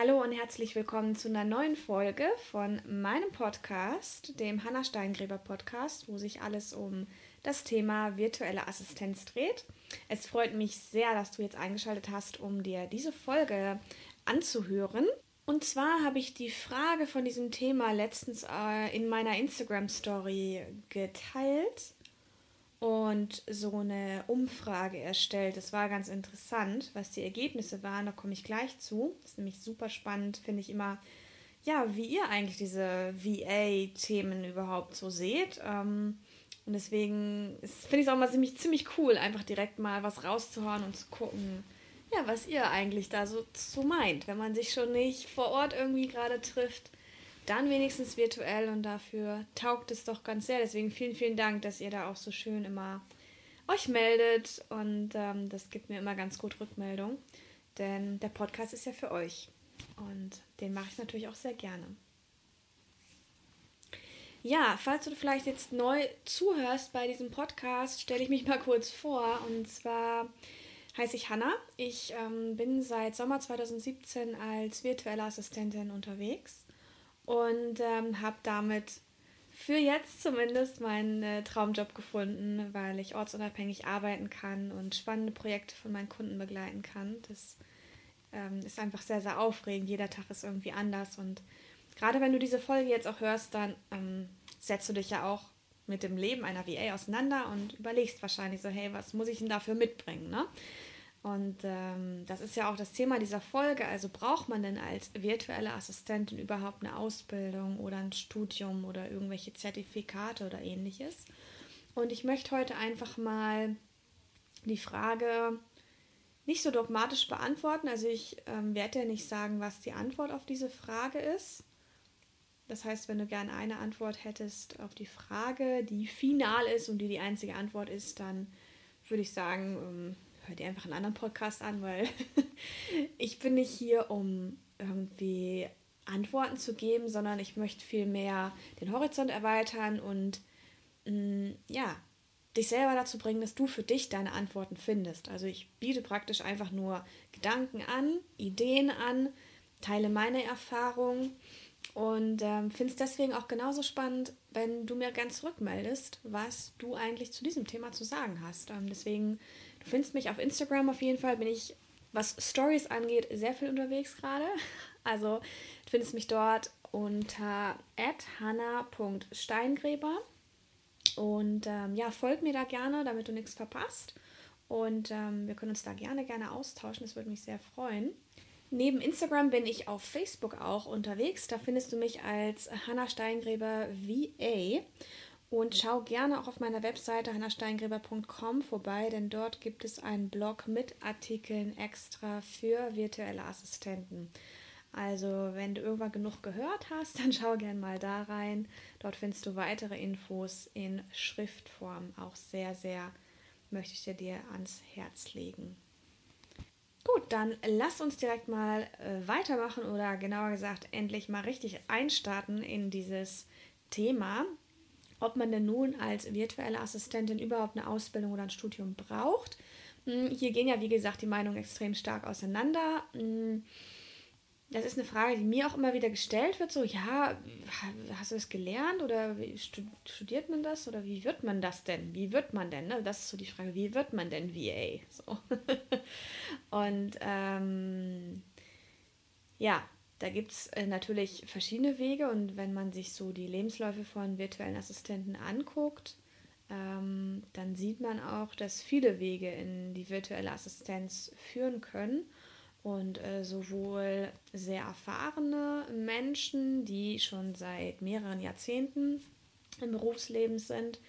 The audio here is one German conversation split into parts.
Hallo und herzlich willkommen zu einer neuen Folge von meinem Podcast, dem Hanna Steingräber Podcast, wo sich alles um das Thema virtuelle Assistenz dreht. Es freut mich sehr, dass du jetzt eingeschaltet hast, um dir diese Folge anzuhören. Und zwar habe ich die Frage von diesem Thema letztens äh, in meiner Instagram Story geteilt und so eine Umfrage erstellt. Das war ganz interessant, was die Ergebnisse waren. Da komme ich gleich zu. Das ist nämlich super spannend, finde ich immer, ja, wie ihr eigentlich diese VA-Themen überhaupt so seht. Ähm, und deswegen finde ich es auch mal ziemlich, ziemlich cool, einfach direkt mal was rauszuhauen und zu gucken, ja, was ihr eigentlich da so, so meint, wenn man sich schon nicht vor Ort irgendwie gerade trifft dann wenigstens virtuell und dafür taugt es doch ganz sehr. Deswegen vielen, vielen Dank, dass ihr da auch so schön immer euch meldet und ähm, das gibt mir immer ganz gut Rückmeldung, denn der Podcast ist ja für euch und den mache ich natürlich auch sehr gerne. Ja, falls du vielleicht jetzt neu zuhörst bei diesem Podcast, stelle ich mich mal kurz vor und zwar heiße ich Hanna. Ich ähm, bin seit Sommer 2017 als virtuelle Assistentin unterwegs und ähm, habe damit für jetzt zumindest meinen äh, Traumjob gefunden, weil ich ortsunabhängig arbeiten kann und spannende Projekte von meinen Kunden begleiten kann. Das ähm, ist einfach sehr, sehr aufregend. Jeder Tag ist irgendwie anders und gerade wenn du diese Folge jetzt auch hörst, dann ähm, setzt du dich ja auch mit dem Leben einer VA auseinander und überlegst wahrscheinlich so, hey, was muss ich denn dafür mitbringen? Ne? Und ähm, das ist ja auch das Thema dieser Folge. Also braucht man denn als virtuelle Assistentin überhaupt eine Ausbildung oder ein Studium oder irgendwelche Zertifikate oder ähnliches? Und ich möchte heute einfach mal die Frage nicht so dogmatisch beantworten. Also ich ähm, werde ja nicht sagen, was die Antwort auf diese Frage ist. Das heißt, wenn du gerne eine Antwort hättest auf die Frage, die final ist und die die einzige Antwort ist, dann würde ich sagen, ähm, hör dir einfach einen anderen Podcast an, weil ich bin nicht hier, um irgendwie Antworten zu geben, sondern ich möchte viel mehr den Horizont erweitern und mh, mm, ja, dich selber dazu bringen, dass du für dich deine Antworten findest. Also ich biete praktisch einfach nur Gedanken an, Ideen an, teile meine Erfahrungen und ähm, finde es deswegen auch genauso spannend, wenn du mir ganz zurückmeldest, was du eigentlich zu diesem Thema zu sagen hast. Ähm, deswegen Du findest mich auf Instagram auf jeden Fall, bin ich, was Stories angeht, sehr viel unterwegs gerade. Also du findest mich dort unter hanna.steingräber. Und ähm, ja, folg mir da gerne, damit du nichts verpasst. Und ähm, wir können uns da gerne, gerne austauschen. Das würde mich sehr freuen. Neben Instagram bin ich auf Facebook auch unterwegs. Da findest du mich als Hanna Steingräber VA. Und schau gerne auch auf meiner Webseite hannasteingräber.com vorbei, denn dort gibt es einen Blog mit Artikeln extra für virtuelle Assistenten. Also, wenn du irgendwann genug gehört hast, dann schau gerne mal da rein. Dort findest du weitere Infos in Schriftform. Auch sehr, sehr möchte ich dir ans Herz legen. Gut, dann lass uns direkt mal äh, weitermachen oder genauer gesagt endlich mal richtig einstarten in dieses Thema ob man denn nun als virtuelle Assistentin überhaupt eine Ausbildung oder ein Studium braucht. Hm, hier gehen ja, wie gesagt, die Meinungen extrem stark auseinander. Hm, das ist eine Frage, die mir auch immer wieder gestellt wird. So, ja, hast du das gelernt oder studiert man das oder wie wird man das denn? Wie wird man denn? Ne? Das ist so die Frage, wie wird man denn VA? So. Und ähm, ja, da gibt es äh, natürlich verschiedene Wege und wenn man sich so die Lebensläufe von virtuellen Assistenten anguckt, ähm, dann sieht man auch, dass viele Wege in die virtuelle Assistenz führen können und äh, sowohl sehr erfahrene Menschen, die schon seit mehreren Jahrzehnten im Berufsleben sind,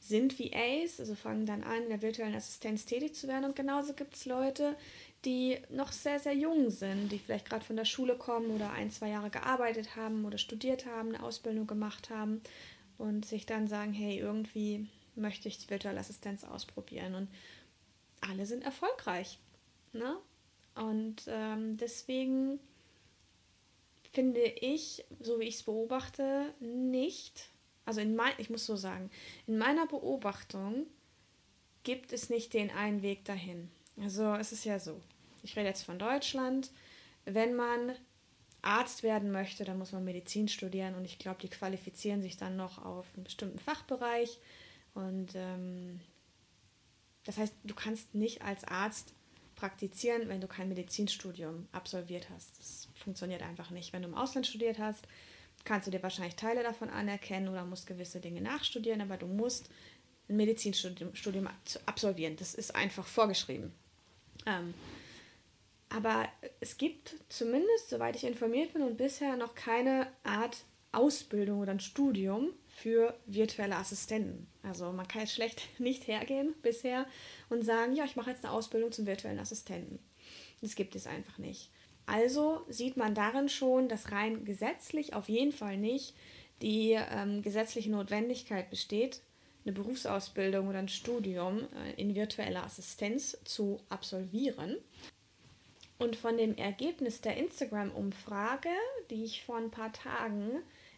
sind VAs, also fangen dann an, in der virtuellen Assistenz tätig zu werden. Und genauso gibt es Leute, die noch sehr, sehr jung sind, die vielleicht gerade von der Schule kommen oder ein, zwei Jahre gearbeitet haben oder studiert haben, eine Ausbildung gemacht haben und sich dann sagen, hey, irgendwie möchte ich die virtuelle Assistenz ausprobieren. Und alle sind erfolgreich. Ne? Und ähm, deswegen finde ich, so wie ich es beobachte, nicht, also in mein, ich muss so sagen, in meiner Beobachtung gibt es nicht den einen Weg dahin. Also es ist ja so, ich rede jetzt von Deutschland, wenn man Arzt werden möchte, dann muss man Medizin studieren und ich glaube, die qualifizieren sich dann noch auf einen bestimmten Fachbereich. Und ähm, das heißt, du kannst nicht als Arzt praktizieren, wenn du kein Medizinstudium absolviert hast. Das funktioniert einfach nicht. Wenn du im Ausland studiert hast, kannst du dir wahrscheinlich Teile davon anerkennen oder musst gewisse Dinge nachstudieren, aber du musst ein Medizinstudium Studium absolvieren. Das ist einfach vorgeschrieben. Ähm, aber es gibt zumindest, soweit ich informiert bin, und bisher noch keine Art Ausbildung oder ein Studium für virtuelle Assistenten. Also man kann jetzt schlecht nicht hergehen bisher und sagen, ja, ich mache jetzt eine Ausbildung zum virtuellen Assistenten. Das gibt es einfach nicht. Also sieht man darin schon, dass rein gesetzlich auf jeden Fall nicht die ähm, gesetzliche Notwendigkeit besteht, eine Berufsausbildung oder ein Studium äh, in virtueller Assistenz zu absolvieren. Und von dem Ergebnis der Instagram-Umfrage, die ich vor ein paar Tagen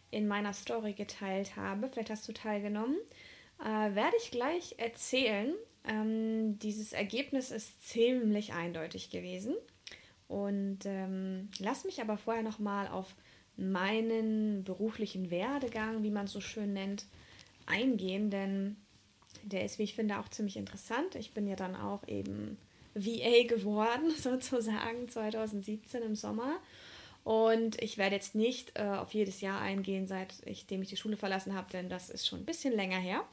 in meiner Story geteilt habe, vielleicht hast du teilgenommen, äh, werde ich gleich erzählen. Ähm, dieses Ergebnis ist ziemlich eindeutig gewesen. Und ähm, lass mich aber vorher nochmal auf meinen beruflichen Werdegang, wie man es so schön nennt, eingehen, denn der ist, wie ich finde, auch ziemlich interessant. Ich bin ja dann auch eben VA geworden, sozusagen 2017 im Sommer. Und ich werde jetzt nicht äh, auf jedes Jahr eingehen, seitdem ich die Schule verlassen habe, denn das ist schon ein bisschen länger her.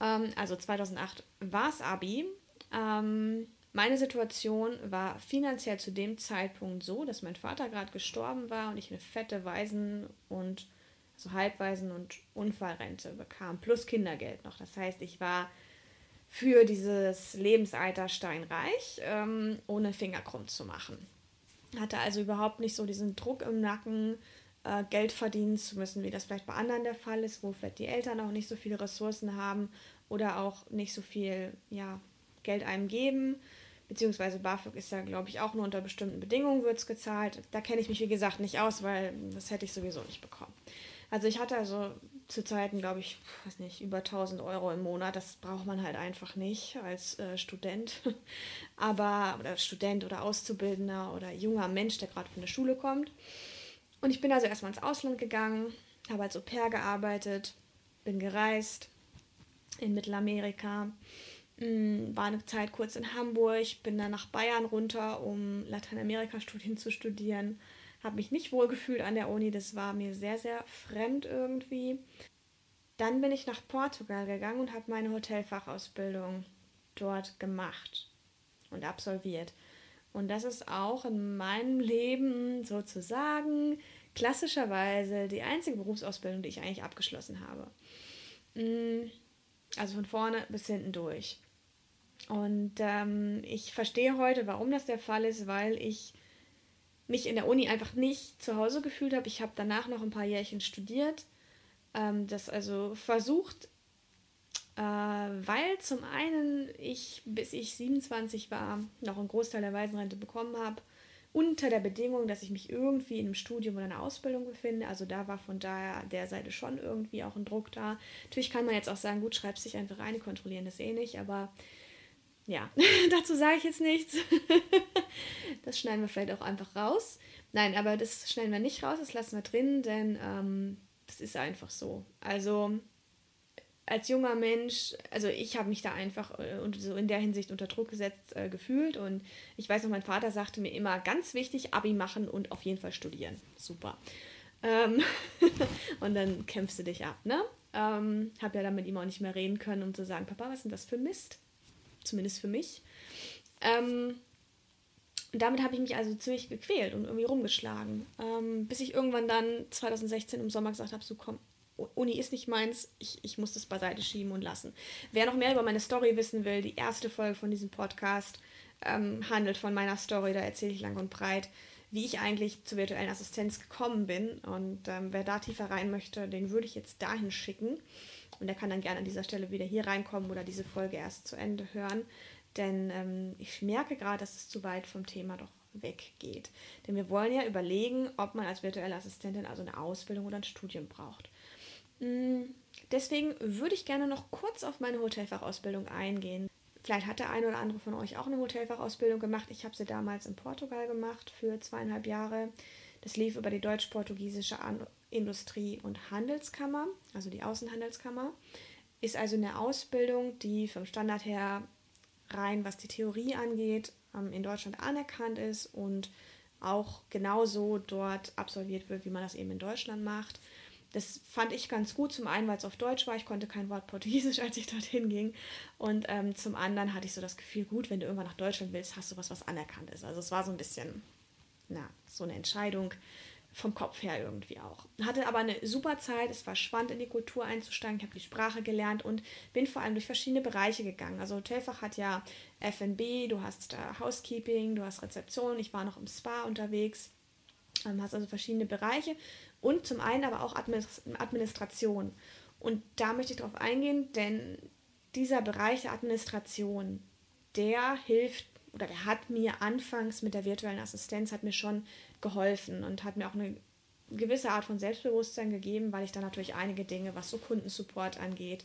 Ähm, also 2008 war es Abi. Ähm, meine Situation war finanziell zu dem Zeitpunkt so, dass mein Vater gerade gestorben war und ich eine fette Waisen- und also Halbwaisen- und Unfallrente bekam, plus Kindergeld noch. Das heißt, ich war für dieses Lebensalter steinreich, ähm, ohne Finger krumm zu machen. Hatte also überhaupt nicht so diesen Druck im Nacken, äh, Geld verdienen zu müssen, wie das vielleicht bei anderen der Fall ist, wo vielleicht die Eltern auch nicht so viele Ressourcen haben oder auch nicht so viel ja, Geld einem geben beziehungsweise BAföG ist ja, glaube ich, auch nur unter bestimmten Bedingungen wird es gezahlt. Da kenne ich mich, wie gesagt, nicht aus, weil das hätte ich sowieso nicht bekommen. Also ich hatte also zu Zeiten, glaube ich, weiß nicht, über 1000 Euro im Monat. Das braucht man halt einfach nicht als äh, Student. Aber, oder Student oder Auszubildender oder junger Mensch, der gerade von der Schule kommt. Und ich bin also erstmal ins Ausland gegangen, habe als Au pair gearbeitet, bin gereist in Mittelamerika Mm, war eine Zeit kurz in Hamburg, bin dann nach Bayern runter, um Lateinamerika-Studien zu studieren. Habe mich nicht wohl gefühlt an der Uni, das war mir sehr, sehr fremd irgendwie. Dann bin ich nach Portugal gegangen und habe meine Hotelfachausbildung dort gemacht und absolviert. Und das ist auch in meinem Leben sozusagen klassischerweise die einzige Berufsausbildung, die ich eigentlich abgeschlossen habe. Mm, also von vorne bis hinten durch. Und ähm, ich verstehe heute, warum das der Fall ist, weil ich mich in der Uni einfach nicht zu Hause gefühlt habe. Ich habe danach noch ein paar Jährchen studiert, ähm, das also versucht, äh, weil zum einen ich, bis ich 27 war, noch einen Großteil der Waisenrente bekommen habe, unter der Bedingung, dass ich mich irgendwie in einem Studium oder einer Ausbildung befinde. Also da war von daher der Seite schon irgendwie auch ein Druck da. Natürlich kann man jetzt auch sagen, gut, schreibst dich einfach rein, kontrollieren das eh nicht, aber ja, dazu sage ich jetzt nichts. das schneiden wir vielleicht auch einfach raus. Nein, aber das schneiden wir nicht raus, das lassen wir drin, denn ähm, das ist einfach so. Also als junger Mensch, also ich habe mich da einfach äh, so in der Hinsicht unter Druck gesetzt äh, gefühlt und ich weiß noch, mein Vater sagte mir immer ganz wichtig, Abi machen und auf jeden Fall studieren. Super. Ähm und dann kämpfst du dich ab, ne? Ähm, habe ja dann mit ihm auch nicht mehr reden können, um zu sagen, Papa, was ist denn das für Mist? Zumindest für mich. Ähm, und damit habe ich mich also ziemlich gequält und irgendwie rumgeschlagen. Ähm, bis ich irgendwann dann 2016 im Sommer gesagt habe, so komm, Uni ist nicht meins, ich, ich muss das beiseite schieben und lassen. Wer noch mehr über meine Story wissen will, die erste Folge von diesem Podcast ähm, handelt von meiner Story, da erzähle ich lang und breit, wie ich eigentlich zur virtuellen Assistenz gekommen bin. Und ähm, wer da tiefer rein möchte, den würde ich jetzt dahin schicken. Und der kann dann gerne an dieser Stelle wieder hier reinkommen oder diese Folge erst zu Ende hören. Denn ähm, ich merke gerade, dass es zu weit vom Thema doch weggeht. Denn wir wollen ja überlegen, ob man als virtuelle Assistentin also eine Ausbildung oder ein Studium braucht. Mm, deswegen würde ich gerne noch kurz auf meine Hotelfachausbildung eingehen. Vielleicht hat der eine oder andere von euch auch eine Hotelfachausbildung gemacht. Ich habe sie damals in Portugal gemacht für zweieinhalb Jahre. Das lief über die Deutsch-Portugiesische Industrie- und Handelskammer, also die Außenhandelskammer. Ist also eine Ausbildung, die vom Standard her rein, was die Theorie angeht, ähm, in Deutschland anerkannt ist und auch genauso dort absolviert wird, wie man das eben in Deutschland macht. Das fand ich ganz gut, zum einen, weil es auf Deutsch war, ich konnte kein Wort Portugiesisch, als ich dorthin ging. Und ähm, zum anderen hatte ich so das Gefühl, gut, wenn du irgendwann nach Deutschland willst, hast du was, was anerkannt ist. Also es war so ein bisschen, na, so eine Entscheidung vom Kopf her irgendwie auch. Hatte aber eine super Zeit, es war spannend in die Kultur einzusteigen, ich habe die Sprache gelernt und bin vor allem durch verschiedene Bereiche gegangen. Also Hotelfach hat ja F&B, du hast äh, Housekeeping, du hast Rezeption, ich war noch im Spa unterwegs, ähm, hast also verschiedene Bereiche und zum einen aber auch Administration. Und da möchte ich darauf eingehen, denn dieser Bereich der Administration, der hilft oder der hat mir anfangs mit der virtuellen Assistenz hat mir schon geholfen und hat mir auch eine gewisse Art von Selbstbewusstsein gegeben, weil ich dann natürlich einige Dinge, was so Kundensupport angeht,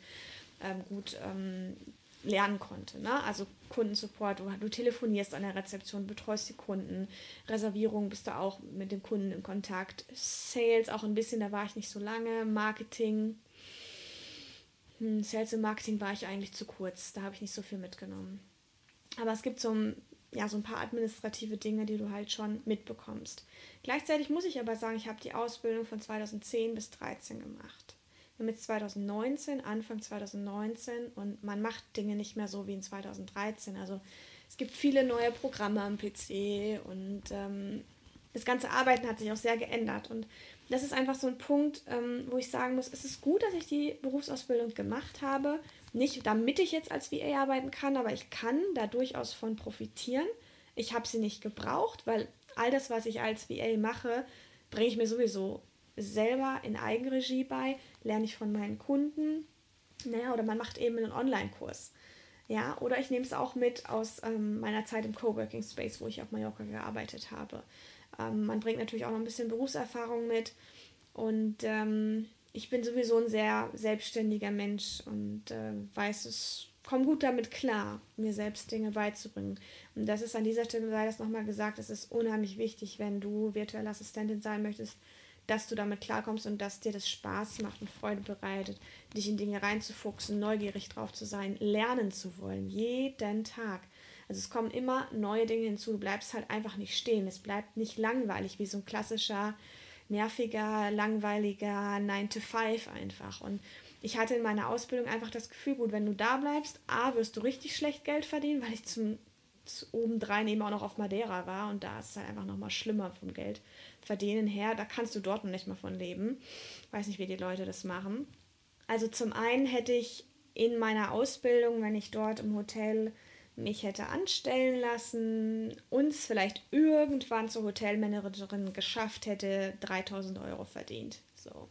ähm, gut ähm, lernen konnte. Ne? Also Kundensupport, du, du telefonierst an der Rezeption, betreust die Kunden, Reservierung bist du auch mit dem Kunden in Kontakt, Sales auch ein bisschen, da war ich nicht so lange, Marketing, hm, Sales und Marketing war ich eigentlich zu kurz, da habe ich nicht so viel mitgenommen. Aber es gibt so ein ja, so ein paar administrative Dinge, die du halt schon mitbekommst. Gleichzeitig muss ich aber sagen, ich habe die Ausbildung von 2010 bis 2013 gemacht. Wir haben jetzt 2019, Anfang 2019 und man macht Dinge nicht mehr so wie in 2013. Also es gibt viele neue Programme am PC und ähm, das ganze Arbeiten hat sich auch sehr geändert. Und das ist einfach so ein Punkt, ähm, wo ich sagen muss, es ist gut, dass ich die Berufsausbildung gemacht habe, nicht damit ich jetzt als VA arbeiten kann, aber ich kann da durchaus von profitieren. Ich habe sie nicht gebraucht, weil all das, was ich als VA mache, bringe ich mir sowieso selber in Eigenregie bei, lerne ich von meinen Kunden. Naja, oder man macht eben einen Online-Kurs. Ja, oder ich nehme es auch mit aus ähm, meiner Zeit im Coworking Space, wo ich auf Mallorca gearbeitet habe. Ähm, man bringt natürlich auch noch ein bisschen Berufserfahrung mit. Und ähm, ich bin sowieso ein sehr selbstständiger Mensch und äh, weiß es, komme gut damit klar, mir selbst Dinge beizubringen. Und das ist an dieser Stelle, sei das nochmal gesagt, es ist unheimlich wichtig, wenn du virtuelle Assistentin sein möchtest, dass du damit klarkommst und dass dir das Spaß macht und Freude bereitet, dich in Dinge reinzufuchsen, neugierig drauf zu sein, lernen zu wollen, jeden Tag. Also es kommen immer neue Dinge hinzu, du bleibst halt einfach nicht stehen, es bleibt nicht langweilig wie so ein klassischer nerviger, langweiliger 9 to 5 einfach. Und ich hatte in meiner Ausbildung einfach das Gefühl, gut, wenn du da bleibst, A, wirst du richtig schlecht Geld verdienen, weil ich zum, zum obendrein eben auch noch auf Madeira war und da ist es halt einfach nochmal schlimmer vom Geld verdienen her. Da kannst du dort noch nicht mal von leben. Weiß nicht, wie die Leute das machen. Also zum einen hätte ich in meiner Ausbildung, wenn ich dort im Hotel mich hätte anstellen lassen, uns vielleicht irgendwann zur Hotelmanagerin geschafft hätte, 3000 Euro verdient. So.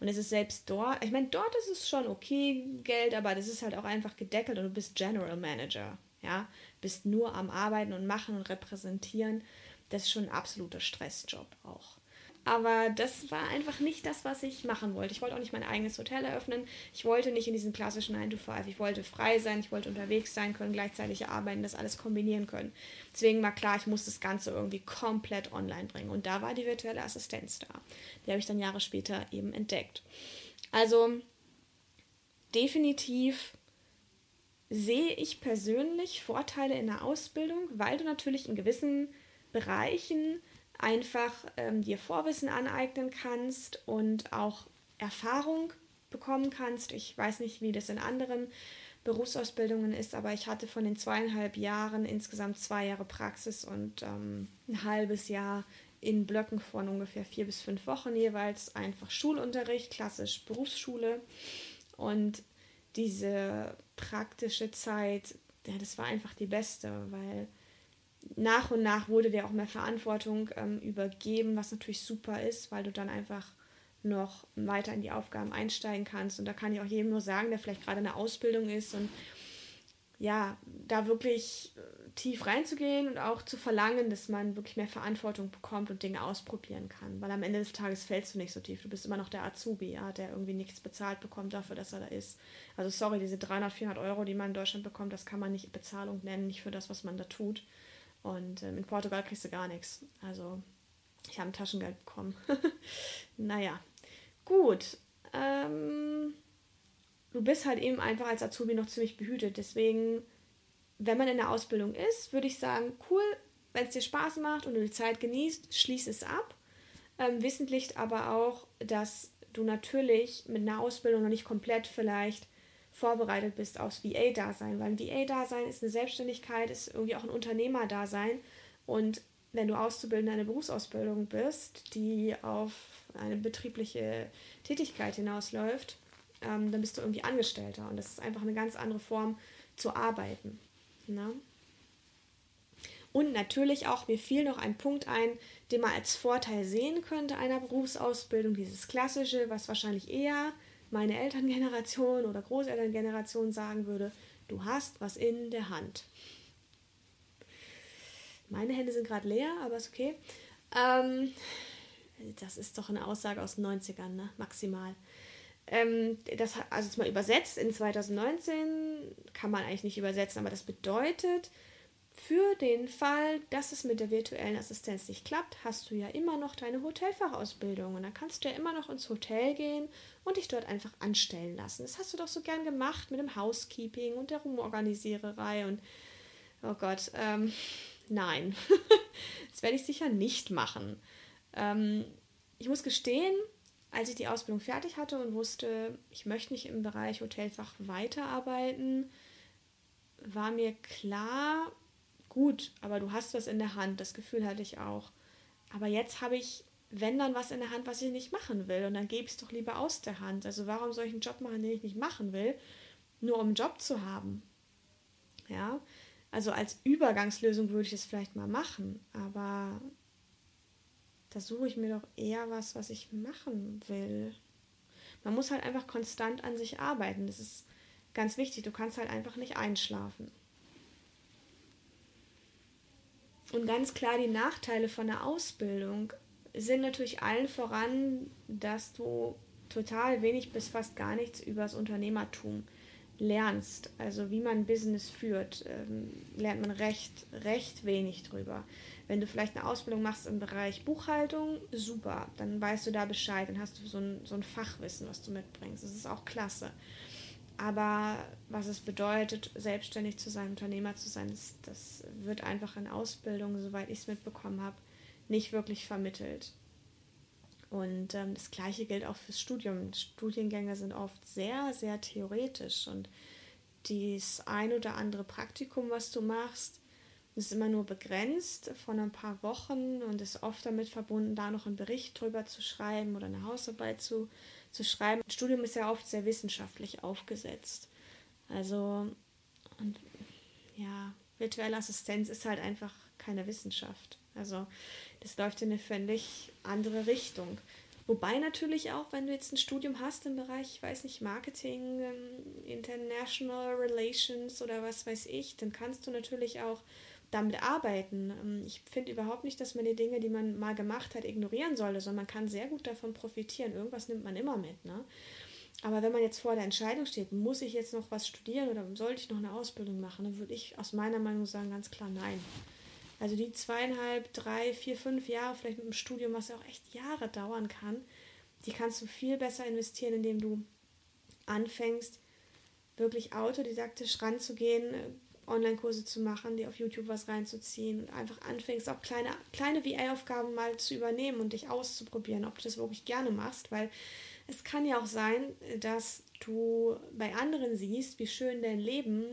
Und es ist selbst dort, ich meine, dort ist es schon okay Geld, aber das ist halt auch einfach gedeckelt und du bist General Manager. Ja, bist nur am Arbeiten und Machen und Repräsentieren. Das ist schon ein absoluter Stressjob auch. Aber das war einfach nicht das, was ich machen wollte. Ich wollte auch nicht mein eigenes Hotel eröffnen. Ich wollte nicht in diesen klassischen 9 to 5. Ich wollte frei sein, ich wollte unterwegs sein können, gleichzeitig arbeiten, das alles kombinieren können. Deswegen war klar, ich muss das Ganze irgendwie komplett online bringen. Und da war die virtuelle Assistenz da. Die habe ich dann Jahre später eben entdeckt. Also definitiv sehe ich persönlich Vorteile in der Ausbildung, weil du natürlich in gewissen Bereichen einfach ähm, dir Vorwissen aneignen kannst und auch Erfahrung bekommen kannst. Ich weiß nicht, wie das in anderen Berufsausbildungen ist, aber ich hatte von den zweieinhalb Jahren insgesamt zwei Jahre Praxis und ähm, ein halbes Jahr in Blöcken von ungefähr vier bis fünf Wochen jeweils einfach Schulunterricht, klassisch Berufsschule. Und diese praktische Zeit, ja, das war einfach die beste, weil nach und nach wurde dir auch mehr Verantwortung ähm, übergeben, was natürlich super ist, weil du dann einfach noch weiter in die Aufgaben einsteigen kannst. Und da kann ich auch jedem nur sagen, der vielleicht gerade in der Ausbildung ist und ja, da wirklich äh, tief reinzugehen und auch zu verlangen, dass man wirklich mehr Verantwortung bekommt und Dinge ausprobieren kann. Weil am Ende des Tages fällst du nicht so tief. Du bist immer noch der Azubi, ja, der irgendwie nichts bezahlt bekommt dafür, dass er da ist. Also sorry, diese 300, 400 Euro, die man in Deutschland bekommt, das kann man nicht Bezahlung nennen, nicht für das, was man da tut. Und ähm, in Portugal kriegst du gar nichts. Also Ich habe ein Taschengeld bekommen. naja, gut. Ähm, du bist halt eben einfach als Azubi noch ziemlich behütet. Deswegen, wenn man in der Ausbildung ist, würde ich sagen, cool, wenn es dir Spaß macht und du die Zeit genießt, schließ es ab. Ähm, wissentlich aber auch, dass du natürlich mit einer Ausbildung noch nicht komplett vielleicht vorbereitet bist aufs VA-Dasein, weil ein VA-Dasein ist eine Selbstständigkeit, ist irgendwie auch ein Unternehmer-Dasein und wenn du Auszubildender eine Berufsausbildung bist, die auf eine betriebliche Tätigkeit hinausläuft, ähm, dann bist du irgendwie Angestellter und das ist einfach eine ganz andere Form zu arbeiten. Ne? Und natürlich auch, mir fiel noch ein Punkt ein, den man als Vorteil sehen könnte einer Berufsausbildung, dieses klassische, was wahrscheinlich eher meine Elterngeneration oder Großelterngeneration sagen würde, du hast was in der Hand. Meine Hände sind gerade leer, aber ist okay. Ähm, das ist doch eine Aussage aus den 90ern, ne? maximal. Ähm, das, also jetzt mal übersetzt, in 2019 kann man eigentlich nicht übersetzen, aber das bedeutet, für den Fall, dass es mit der virtuellen Assistenz nicht klappt, hast du ja immer noch deine Hotelfachausbildung und dann kannst du ja immer noch ins Hotel gehen und dich dort einfach anstellen lassen. Das hast du doch so gern gemacht mit dem Housekeeping und der Rumorganisiererei und oh Gott, ähm, nein, das werde ich sicher nicht machen. Ähm, ich muss gestehen, als ich die Ausbildung fertig hatte und wusste, ich möchte nicht im Bereich Hotelfach weiterarbeiten, war mir klar, gut, aber du hast was in der Hand, das Gefühl hatte ich auch. Aber jetzt habe ich, wenn dann was in der Hand, was ich nicht machen will, und dann gebe ich es doch lieber aus der Hand. Also warum soll ich einen Job machen, den ich nicht machen will, nur um einen Job zu haben? Ja, also als Übergangslösung würde ich es vielleicht mal machen, aber da suche ich mir doch eher was, was ich machen will. Man muss halt einfach konstant an sich arbeiten. Das ist ganz wichtig. Du kannst halt einfach nicht einschlafen. Und ganz klar, die Nachteile von der Ausbildung sind natürlich allen voran, dass du total wenig bis fast gar nichts über das Unternehmertum lernst. Also wie man Business führt, ähm, lernt man recht, recht wenig drüber. Wenn du vielleicht eine Ausbildung machst im Bereich Buchhaltung, super, dann weißt du da Bescheid, dann hast du so ein, so ein Fachwissen, was du mitbringst. Das ist auch klasse. Aber was es bedeutet, selbstständig zu sein, Unternehmer zu sein, das, das wird einfach in Ausbildung, soweit ich es mitbekommen habe, nicht wirklich vermittelt. Und ähm, das gleiche gilt auch fürs Studium. Studiengänge sind oft sehr, sehr theoretisch und das ein oder andere Praktikum, was du machst, ist immer nur begrenzt von ein paar Wochen und ist oft damit verbunden, da noch einen Bericht drüber zu schreiben oder eine Hausarbeit zu, zu schreiben. Das Studium ist ja oft sehr wissenschaftlich aufgesetzt. Also, und ja, virtuelle Assistenz ist halt einfach keine Wissenschaft. Also, das läuft in eine völlig andere Richtung. Wobei natürlich auch, wenn du jetzt ein Studium hast im Bereich, ich weiß nicht, Marketing, ähm, International Relations oder was weiß ich, dann kannst du natürlich auch damit arbeiten. Ähm, ich finde überhaupt nicht, dass man die Dinge, die man mal gemacht hat, ignorieren sollte, sondern man kann sehr gut davon profitieren. Irgendwas nimmt man immer mit. Ne? Aber wenn man jetzt vor der Entscheidung steht, muss ich jetzt noch was studieren oder sollte ich noch eine Ausbildung machen, dann würde ich aus meiner Meinung sagen ganz klar nein. Also die zweieinhalb, drei, vier, fünf Jahre vielleicht mit dem Studium, was ja auch echt Jahre dauern kann, die kannst du viel besser investieren, indem du anfängst, wirklich autodidaktisch ranzugehen, Online-Kurse zu machen, dir auf YouTube was reinzuziehen und einfach anfängst, auch kleine, kleine VA-Aufgaben mal zu übernehmen und dich auszuprobieren, ob du das wirklich gerne machst, weil es kann ja auch sein, dass du bei anderen siehst, wie schön dein Leben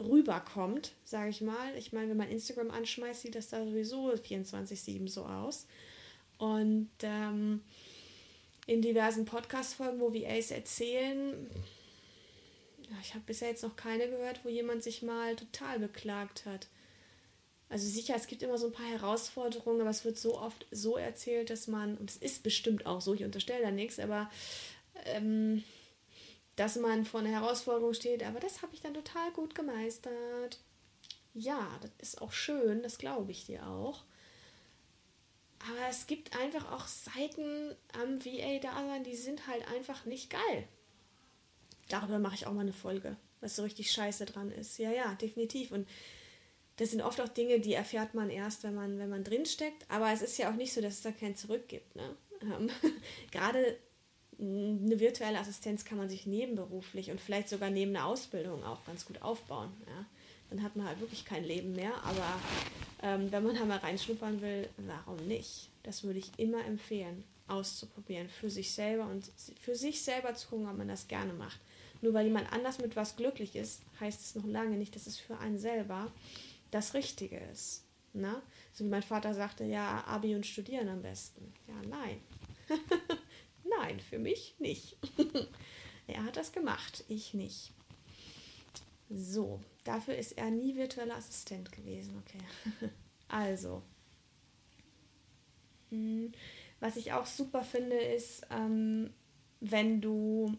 rüberkommt, sage ich mal. Ich meine, wenn man Instagram anschmeißt, sieht das da sowieso 24-7 so aus. Und ähm, in diversen Podcast-Folgen, wo VAs erzählen, ich habe bisher jetzt noch keine gehört, wo jemand sich mal total beklagt hat. Also sicher, es gibt immer so ein paar Herausforderungen, aber es wird so oft so erzählt, dass man, und es ist bestimmt auch so, ich unterstelle da nichts, aber ähm, dass man vor einer Herausforderung steht, aber das habe ich dann total gut gemeistert. Ja, das ist auch schön, das glaube ich dir auch. Aber es gibt einfach auch Seiten am VA-Dasein, die sind halt einfach nicht geil. Darüber mache ich auch mal eine Folge, was so richtig scheiße dran ist. Ja, ja, definitiv. Und das sind oft auch Dinge, die erfährt man erst, wenn man, wenn man drinsteckt. Aber es ist ja auch nicht so, dass es da kein Zurück gibt. Ne? Ähm, Gerade eine virtuelle Assistenz kann man sich nebenberuflich und vielleicht sogar neben einer Ausbildung auch ganz gut aufbauen. Ja? Dann hat man halt wirklich kein Leben mehr. Aber ähm, wenn man da mal reinschnuppern will, warum nicht? Das würde ich immer empfehlen, auszuprobieren für sich selber und für sich selber zu gucken, ob man das gerne macht. Nur weil jemand anders mit was glücklich ist, heißt es noch lange nicht, dass es für einen selber das Richtige ist. Ne? So wie mein Vater sagte, ja, Abi und studieren am besten. Ja, nein. nein, für mich nicht. er hat das gemacht, ich nicht. So, dafür ist er nie virtueller Assistent gewesen. Okay. also, hm, was ich auch super finde, ist, ähm, wenn du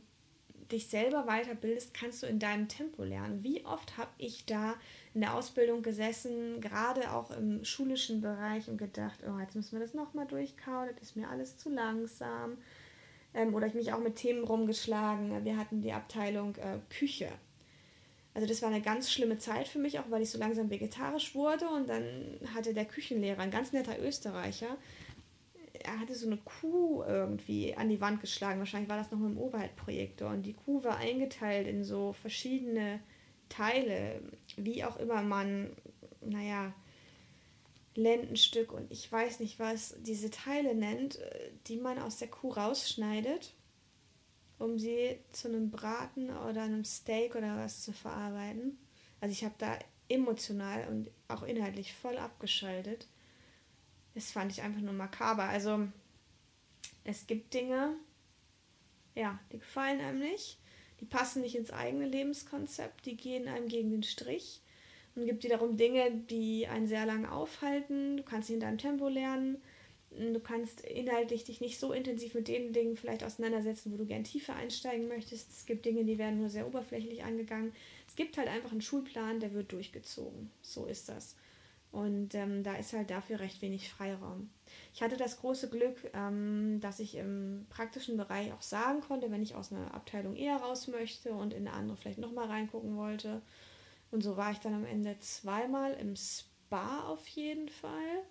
dich selber weiterbildest, kannst du in deinem Tempo lernen. Wie oft habe ich da in der Ausbildung gesessen, gerade auch im schulischen Bereich und gedacht, oh, jetzt müssen wir das nochmal durchkauen, das ist mir alles zu langsam. Ähm, oder ich mich auch mit Themen rumgeschlagen. Wir hatten die Abteilung äh, Küche. Also das war eine ganz schlimme Zeit für mich, auch weil ich so langsam vegetarisch wurde. Und dann hatte der Küchenlehrer, ein ganz netter Österreicher, er hatte so eine Kuh irgendwie an die Wand geschlagen. Wahrscheinlich war das noch mit dem Oberhaltprojektor. Und die Kuh war eingeteilt in so verschiedene Teile, wie auch immer man, naja, Lendenstück und ich weiß nicht was, diese Teile nennt, die man aus der Kuh rausschneidet, um sie zu einem Braten oder einem Steak oder was zu verarbeiten. Also ich habe da emotional und auch inhaltlich voll abgeschaltet das fand ich einfach nur makaber. Also es gibt Dinge, ja, die gefallen einem nicht, die passen nicht ins eigene Lebenskonzept, die gehen einem gegen den Strich. Und gibt wiederum Dinge, die einen sehr lange aufhalten. Du kannst sie in deinem Tempo lernen. Du kannst inhaltlich dich nicht so intensiv mit den Dingen vielleicht auseinandersetzen, wo du gern tiefer einsteigen möchtest. Es gibt Dinge, die werden nur sehr oberflächlich angegangen. Es gibt halt einfach einen Schulplan, der wird durchgezogen. So ist das. Und ähm, da ist halt dafür recht wenig Freiraum. Ich hatte das große Glück, ähm, dass ich im praktischen Bereich auch sagen konnte, wenn ich aus einer Abteilung eher raus möchte und in eine andere vielleicht nochmal reingucken wollte. Und so war ich dann am Ende zweimal im Spa auf jeden Fall.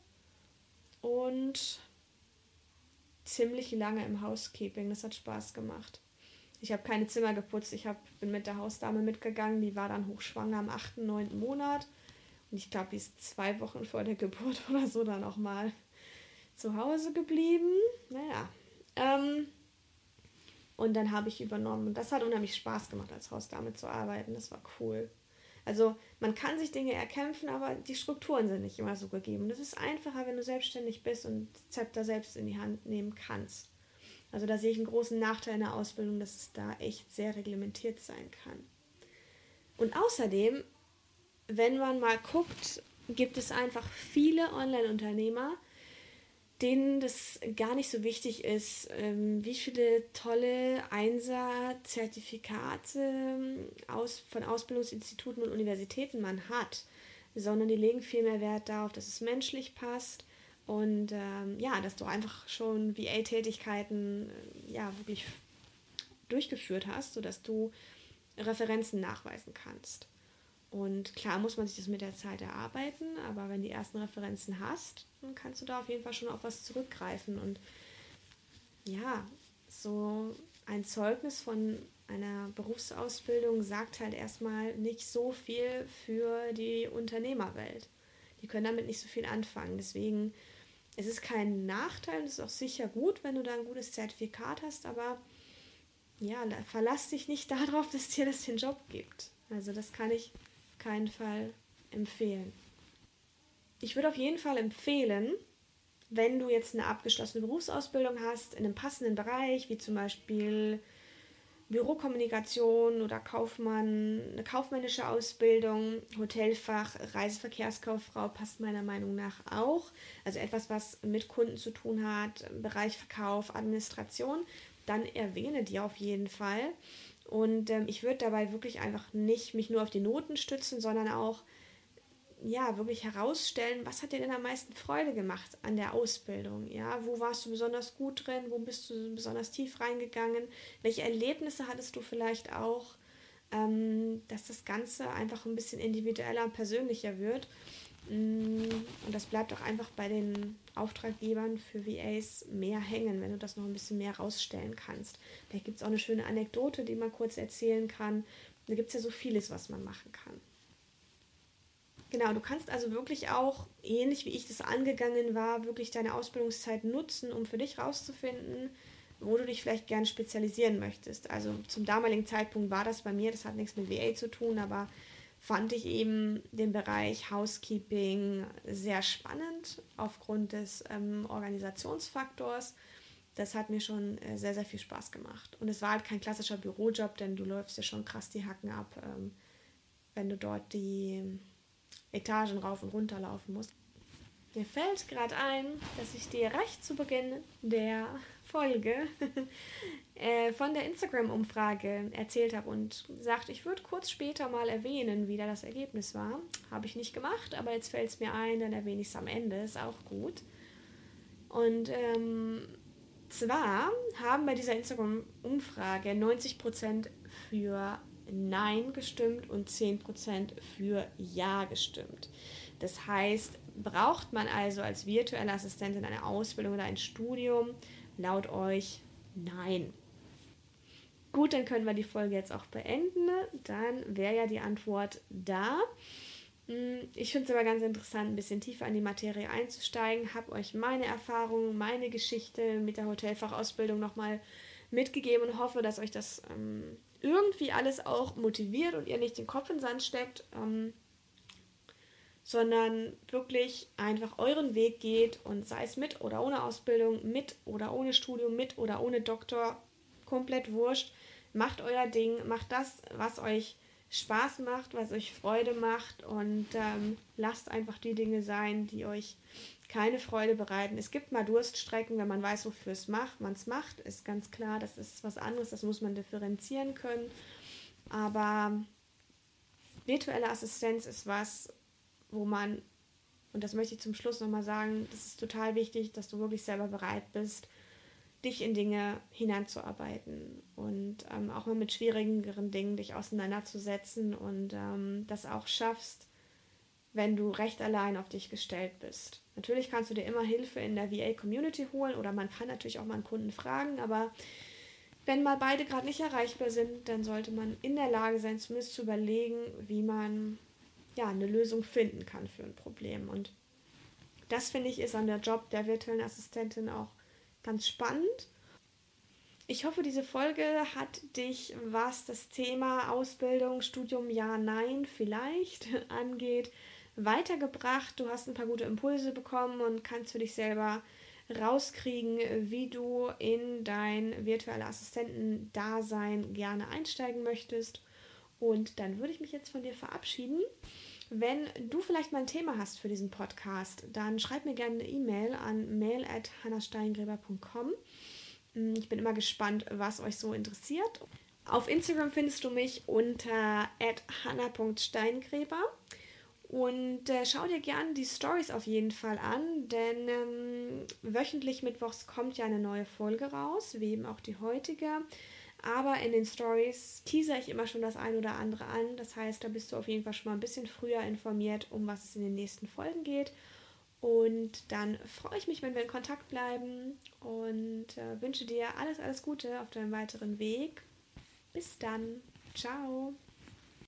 Und ziemlich lange im Housekeeping. Das hat Spaß gemacht. Ich habe keine Zimmer geputzt. Ich hab, bin mit der Hausdame mitgegangen. Die war dann hochschwanger am 8., 9. Monat. Und ich glaube, die ist zwei Wochen vor der Geburt oder so dann auch mal zu Hause geblieben. Naja. Ähm, und dann habe ich übernommen. Und das hat unheimlich Spaß gemacht, als Hausdame zu arbeiten. Das war cool. Also man kann sich Dinge erkämpfen, aber die Strukturen sind nicht immer so gegeben. Das ist einfacher, wenn du selbstständig bist und Zepter selbst in die Hand nehmen kannst. Also da sehe ich einen großen Nachteil in der Ausbildung, dass es da echt sehr reglementiert sein kann. Und außerdem wenn man mal guckt, gibt es einfach viele Online-Unternehmer, denen das gar nicht so wichtig ist, ähm, wie viele tolle Einser-Zertifikate ähm, aus, von Ausbildungsinstituten und Universitäten man hat, sondern die legen viel mehr Wert darauf, dass es menschlich passt und ähm, ja, dass du einfach schon VA-Tätigkeiten äh, ja wirklich durchgeführt hast, sodass du Referenzen nachweisen kannst. Und klar muss man sich das mit der Zeit erarbeiten, aber wenn die ersten Referenzen hast, dann kannst du da auf jeden Fall schon auf was zurückgreifen. Und ja, so ein Zeugnis von einer Berufsausbildung sagt halt erstmal nicht so viel für die Unternehmerwelt. Die können damit nicht so viel anfangen. Deswegen es ist kein Nachteil, es ist auch sicher gut, wenn du da ein gutes Zertifikat hast, aber ja, verlass dich nicht darauf, dass dir das den Job gibt. Also das kann ich keinen Fall empfehlen. Ich würde auf jeden Fall empfehlen, wenn du jetzt eine abgeschlossene Berufsausbildung hast, in einem passenden Bereich, wie zum Beispiel Bürokommunikation oder Kaufmann, eine kaufmännische Ausbildung, Hotelfach, Reiseverkehrskauffrau passt meiner Meinung nach auch. Also etwas, was mit Kunden zu tun hat, Bereich Verkauf, Administration, dann erwähne die auf jeden Fall. Und ähm, ich würde dabei wirklich einfach nicht mich nur auf die Noten stützen, sondern auch ja, wirklich herausstellen, was hat dir denn am meisten Freude gemacht an der Ausbildung? Ja, wo warst du besonders gut drin? Wo bist du besonders tief reingegangen? Welche Erlebnisse hattest du vielleicht auch? ähm, dass das Ganze einfach ein bisschen individueller und persönlicher wird. Mm, und das bleibt auch einfach bei den Auftraggebern für VAs mehr hängen, wenn du das noch ein bisschen mehr rausstellen kannst. Vielleicht gibt es auch eine schöne Anekdote, die man kurz erzählen kann. Da gibt es ja so vieles, was man machen kann. Genau, du kannst also wirklich auch, ähnlich wie ich das angegangen war, wirklich deine Ausbildungszeit nutzen, um für dich rauszufinden, wo du dich vielleicht gerne spezialisieren möchtest. Also zum damaligen Zeitpunkt war das bei mir, das hat nichts mit VA zu tun, aber fand ich eben den Bereich Housekeeping sehr spannend aufgrund des ähm, Organisationsfaktors. Das hat mir schon äh, sehr, sehr viel Spaß gemacht. Und es war halt kein klassischer Bürojob, denn du läufst ja schon krass die Hacken ab, ähm, wenn du dort die Etagen rauf und runter laufen musst. Mir fällt gerade ein, dass ich dir recht zu Beginn der Folge äh, von der Instagram-Umfrage erzählt habe und gesagt, ich würde kurz später mal erwähnen, wie da das Ergebnis war. Habe ich nicht gemacht, aber jetzt fällt es mir ein, dann erwähne ich es am Ende, ist auch gut. Und ähm, zwar haben bei dieser Instagram-Umfrage 90% für Nein gestimmt und 10% für Ja gestimmt. Das heißt, braucht man also als virtuelle Assistentin eine Ausbildung oder ein Studium, laut euch nein. Gut, dann können wir die Folge jetzt auch beenden. Dann wäre ja die Antwort da. Hm, ich finde es aber ganz interessant, ein bisschen tiefer in die Materie einzusteigen. Habe euch meine Erfahrungen, meine Geschichte mit der Hotelfachausbildung nochmal mitgegeben und hoffe, dass euch das ähm, irgendwie alles auch motiviert und ihr nicht den Kopf in den Sand steckt. Ähm, sondern wirklich einfach euren Weg geht und sei es mit oder ohne Ausbildung, mit oder ohne Studium, mit oder ohne Doktor, komplett wurscht. Macht euer Ding, macht das, was euch Spaß macht, was euch Freude macht und ähm, lasst einfach die Dinge sein, die euch keine Freude bereiten. Es gibt mal Durststrecken, wenn man weiß, wofür es macht, man es macht, ist ganz klar, das ist was anderes, das muss man differenzieren können. Aber virtuelle Assistenz ist was, wo man, und das möchte ich zum Schluss nochmal sagen, das ist total wichtig, dass du wirklich selber bereit bist, dich in Dinge hineinzuarbeiten und ähm, auch mal mit schwierigeren Dingen dich auseinanderzusetzen und ähm, das auch schaffst, wenn du recht allein auf dich gestellt bist. Natürlich kannst du dir immer Hilfe in der VA-Community holen oder man kann natürlich auch mal einen Kunden fragen, aber wenn mal beide gerade nicht erreichbar sind, dann sollte man in der Lage sein, zumindest zu überlegen, wie man ja, eine Lösung finden kann für ein Problem. Und das finde ich ist an der Job der virtuellen Assistentin auch ganz spannend. Ich hoffe, diese Folge hat dich, was das Thema Ausbildung, Studium, ja, nein, vielleicht angeht, weitergebracht. Du hast ein paar gute Impulse bekommen und kannst für dich selber rauskriegen, wie du in dein virtuelle Assistentendasein gerne einsteigen möchtest. Und dann würde ich mich jetzt von dir verabschieden. Wenn du vielleicht mal ein Thema hast für diesen Podcast, dann schreib mir gerne eine E-Mail an mail.hannasteingräber.com. Mm, ich bin immer gespannt, was euch so interessiert. Auf Instagram findest du mich unter hanna.steingräber. Und äh, schau dir gerne die Stories auf jeden Fall an, denn ähm, wöchentlich mittwochs kommt ja eine neue Folge raus, wie eben auch die heutige. Aber in den Stories teaser ich immer schon das ein oder andere an. Das heißt, da bist du auf jeden Fall schon mal ein bisschen früher informiert, um was es in den nächsten Folgen geht. Und dann freue ich mich, wenn wir in Kontakt bleiben und äh, wünsche dir alles, alles Gute auf deinem weiteren Weg. Bis dann. Ciao.